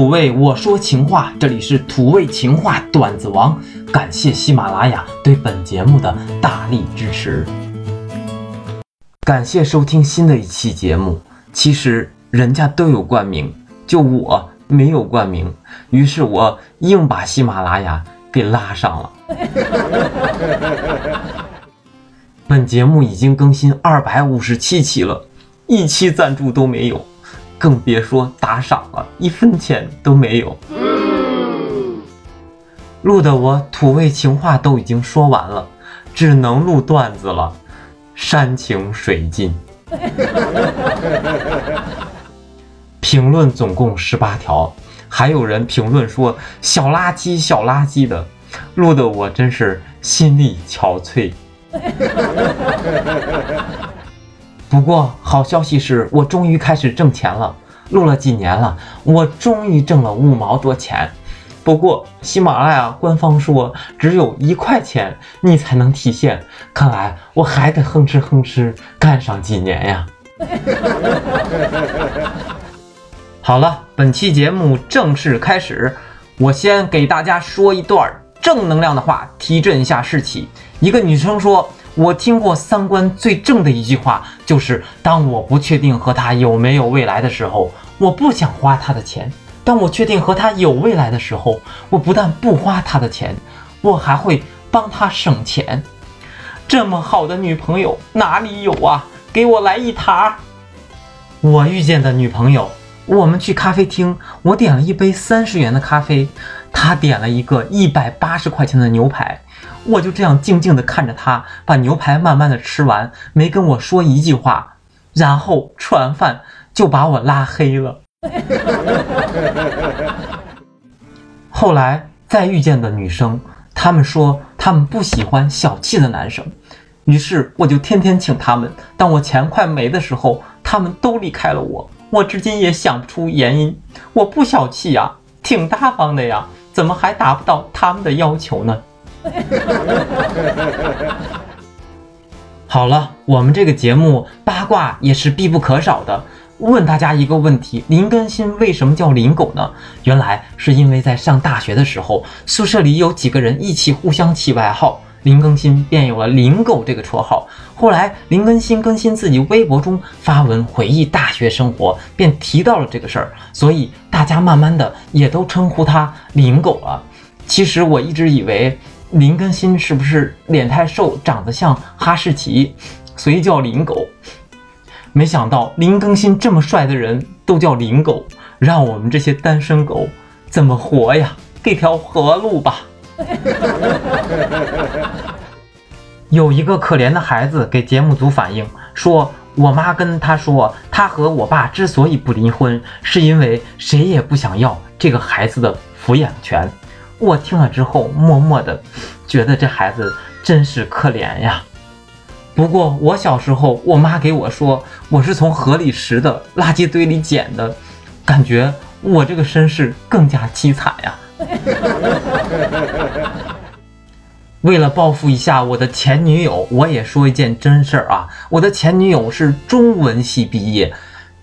土味我说情话，这里是土味情话段子王，感谢喜马拉雅对本节目的大力支持。感谢收听新的一期节目。其实人家都有冠名，就我没有冠名，于是我硬把喜马拉雅给拉上了。本节目已经更新二百五十七期了，一期赞助都没有。更别说打赏了，一分钱都没有。录的我土味情话都已经说完了，只能录段子了，山穷水尽。评论总共十八条，还有人评论说小垃圾小垃圾的，录的我真是心力憔悴。不过好消息是我终于开始挣钱了，录了几年了，我终于挣了五毛多钱。不过喜马拉雅官方说只有一块钱你才能提现，看来我还得哼哧哼哧干上几年呀。好了，本期节目正式开始，我先给大家说一段正能量的话，提振一下士气。一个女生说。我听过三观最正的一句话，就是当我不确定和他有没有未来的时候，我不想花他的钱；当我确定和他有未来的时候，我不但不花他的钱，我还会帮他省钱。这么好的女朋友哪里有啊？给我来一沓。我遇见的女朋友，我们去咖啡厅，我点了一杯三十元的咖啡，他点了一个一百八十块钱的牛排。我就这样静静地看着他把牛排慢慢的吃完，没跟我说一句话，然后吃完饭就把我拉黑了。后来再遇见的女生，她们说她们不喜欢小气的男生，于是我就天天请他们。当我钱快没的时候，他们都离开了我。我至今也想不出原因。我不小气呀，挺大方的呀，怎么还达不到他们的要求呢？好了，我们这个节目八卦也是必不可少的。问大家一个问题：林更新为什么叫林狗呢？原来是因为在上大学的时候，宿舍里有几个人一起互相起外号，林更新便有了林狗这个绰号。后来林更新更新自己微博中发文回忆大学生活，便提到了这个事儿，所以大家慢慢的也都称呼他林狗了。其实我一直以为。林更新是不是脸太瘦，长得像哈士奇，所以叫林狗？没想到林更新这么帅的人都叫林狗，让我们这些单身狗怎么活呀？给条活路吧！有一个可怜的孩子给节目组反映说：“我妈跟他说，他和我爸之所以不离婚，是因为谁也不想要这个孩子的抚养权。”我听了之后，默默的觉得这孩子真是可怜呀。不过我小时候，我妈给我说我是从河里拾的，垃圾堆里捡的，感觉我这个身世更加凄惨呀。为了报复一下我的前女友，我也说一件真事儿啊。我的前女友是中文系毕业，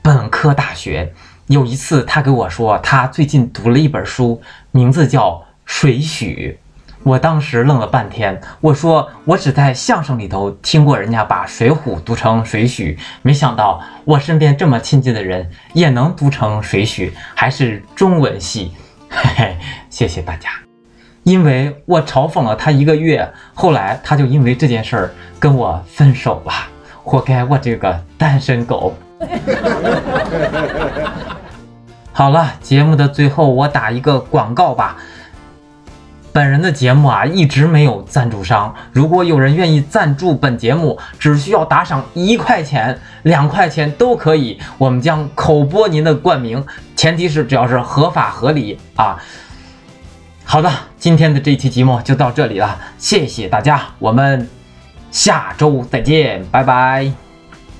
本科大学。有一次，她给我说，她最近读了一本书，名字叫。水许，我当时愣了半天。我说我只在相声里头听过人家把水浒读成水许，没想到我身边这么亲近的人也能读成水许，还是中文系。嘿嘿，谢谢大家。因为我嘲讽了他一个月，后来他就因为这件事儿跟我分手了，活该我这个单身狗。好了，节目的最后我打一个广告吧。本人的节目啊，一直没有赞助商。如果有人愿意赞助本节目，只需要打赏一块钱、两块钱都可以，我们将口播您的冠名，前提是只要是合法合理啊。好的，今天的这期节目就到这里了，谢谢大家，我们下周再见，拜拜，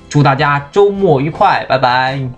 祝大家周末愉快，拜拜。